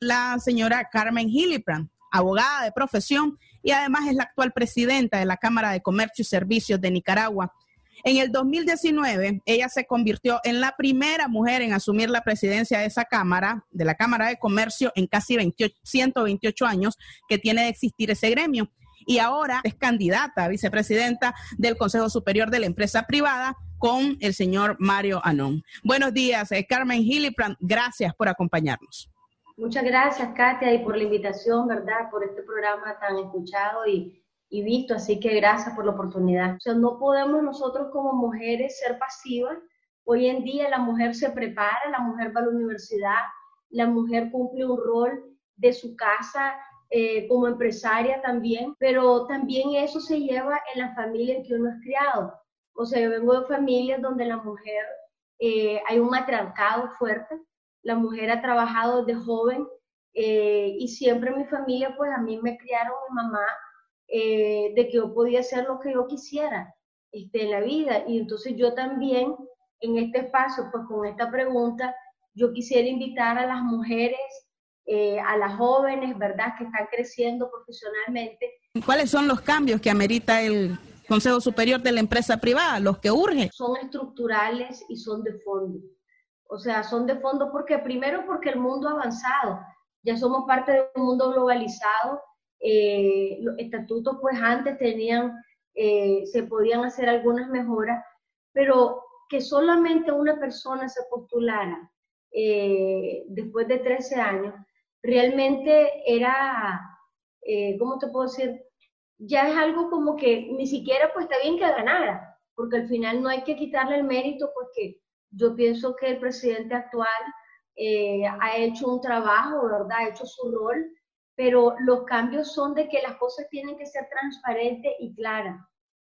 la señora Carmen Hillibrand, abogada de profesión y además es la actual presidenta de la Cámara de Comercio y Servicios de Nicaragua. En el 2019, ella se convirtió en la primera mujer en asumir la presidencia de esa Cámara, de la Cámara de Comercio, en casi 128 años que tiene de existir ese gremio. Y ahora es candidata a vicepresidenta del Consejo Superior de la Empresa Privada con el señor Mario Anón. Buenos días, eh, Carmen Hillibrand. Gracias por acompañarnos. Muchas gracias, Katia, y por la invitación, ¿verdad? Por este programa tan escuchado y, visto, así que gracias por la oportunidad. O sea, no podemos nosotros como mujeres ser pasivas. Hoy en día la mujer se prepara, la mujer va a la universidad, la mujer cumple un rol de su casa eh, como empresaria también, pero también eso se lleva en la familia en que uno es criado. O sea, yo vengo de familias donde la mujer, eh, hay un matriarcado fuerte, la mujer ha trabajado desde joven eh, y siempre mi familia, pues a mí me criaron mi mamá eh, de que yo podía hacer lo que yo quisiera este, en la vida. Y entonces yo también en este espacio, pues con esta pregunta, yo quisiera invitar a las mujeres, eh, a las jóvenes, ¿verdad?, que están creciendo profesionalmente. ¿Cuáles son los cambios que amerita el Consejo Superior de la Empresa Privada, los que urgen? Son estructurales y son de fondo. O sea, son de fondo porque primero porque el mundo ha avanzado, ya somos parte de un mundo globalizado, eh, los estatutos pues antes tenían, eh, se podían hacer algunas mejoras, pero que solamente una persona se postulara eh, después de 13 años, realmente era, ¿cómo te puedo decir? Ya es algo como que ni siquiera pues está bien que ganara, porque al final no hay que quitarle el mérito porque yo pienso que el presidente actual eh, ha hecho un trabajo, ¿verdad? Ha hecho su rol, pero los cambios son de que las cosas tienen que ser transparentes y claras.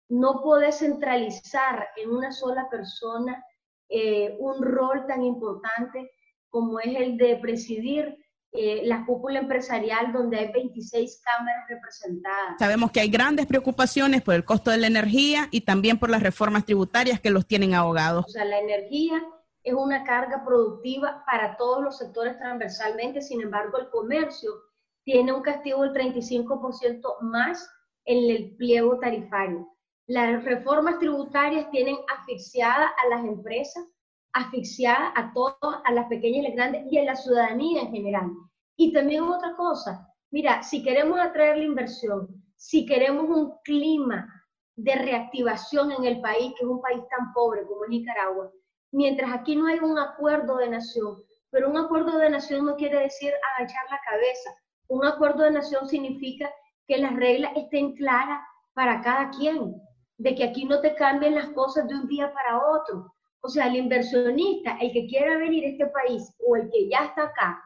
No puede centralizar en una sola persona eh, un rol tan importante como es el de presidir eh, la cúpula empresarial donde hay 26 cámaras representadas. Sabemos que hay grandes preocupaciones por el costo de la energía y también por las reformas tributarias que los tienen ahogados. O sea, la energía es una carga productiva para todos los sectores transversalmente, sin embargo, el comercio tiene un castigo del 35% más en el pliego tarifario. Las reformas tributarias tienen asfixiada a las empresas asfixiar a todos, a las pequeñas y las grandes y a la ciudadanía en general. Y también otra cosa, mira, si queremos atraer la inversión, si queremos un clima de reactivación en el país, que es un país tan pobre como Nicaragua, mientras aquí no hay un acuerdo de nación, pero un acuerdo de nación no quiere decir agachar la cabeza, un acuerdo de nación significa que las reglas estén claras para cada quien, de que aquí no te cambien las cosas de un día para otro, o sea, el inversionista, el que quiera venir a este país o el que ya está acá,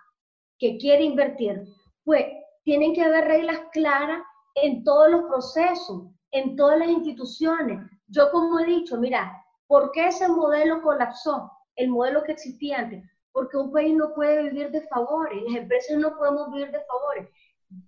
que quiere invertir, pues tienen que haber reglas claras en todos los procesos, en todas las instituciones. Yo como he dicho, mira, ¿por qué ese modelo colapsó? El modelo que existía antes. Porque un país no puede vivir de favores, las empresas no podemos vivir de favores.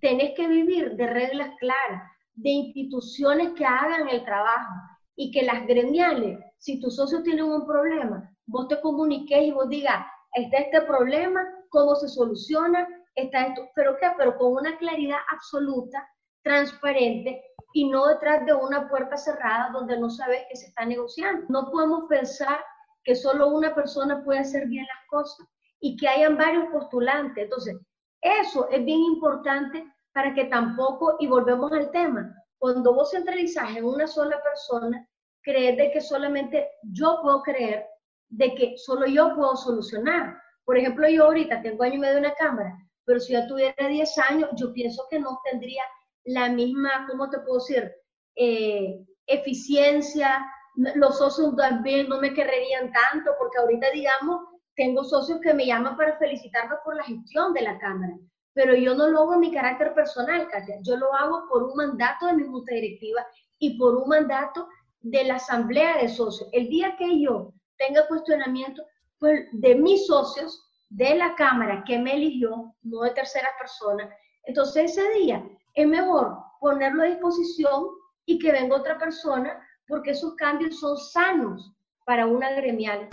Tenés que vivir de reglas claras, de instituciones que hagan el trabajo y que las gremiales si tu socio tiene un problema, vos te comuniques y vos digas, está este problema, cómo se soluciona, está esto, pero qué, pero con una claridad absoluta, transparente y no detrás de una puerta cerrada donde no sabes que se está negociando. No podemos pensar que solo una persona puede hacer bien las cosas y que hayan varios postulantes. Entonces, eso es bien importante para que tampoco, y volvemos al tema, cuando vos centralizás en una sola persona, creer de que solamente yo puedo creer de que solo yo puedo solucionar. Por ejemplo, yo ahorita tengo año y medio una cámara, pero si yo tuviera 10 años, yo pienso que no tendría la misma, ¿cómo te puedo decir? Eh, eficiencia, los socios también no me querrerían tanto, porque ahorita, digamos, tengo socios que me llaman para felicitarme por la gestión de la Cámara, pero yo no lo hago en mi carácter personal, Katia, yo lo hago por un mandato de mi junta directiva y por un mandato de la asamblea de socios. El día que yo tenga cuestionamiento pues, de mis socios, de la Cámara que me eligió, no de terceras personas, entonces ese día es mejor ponerlo a disposición y que venga otra persona porque esos cambios son sanos para una gremial.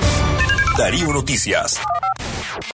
Darío Noticias.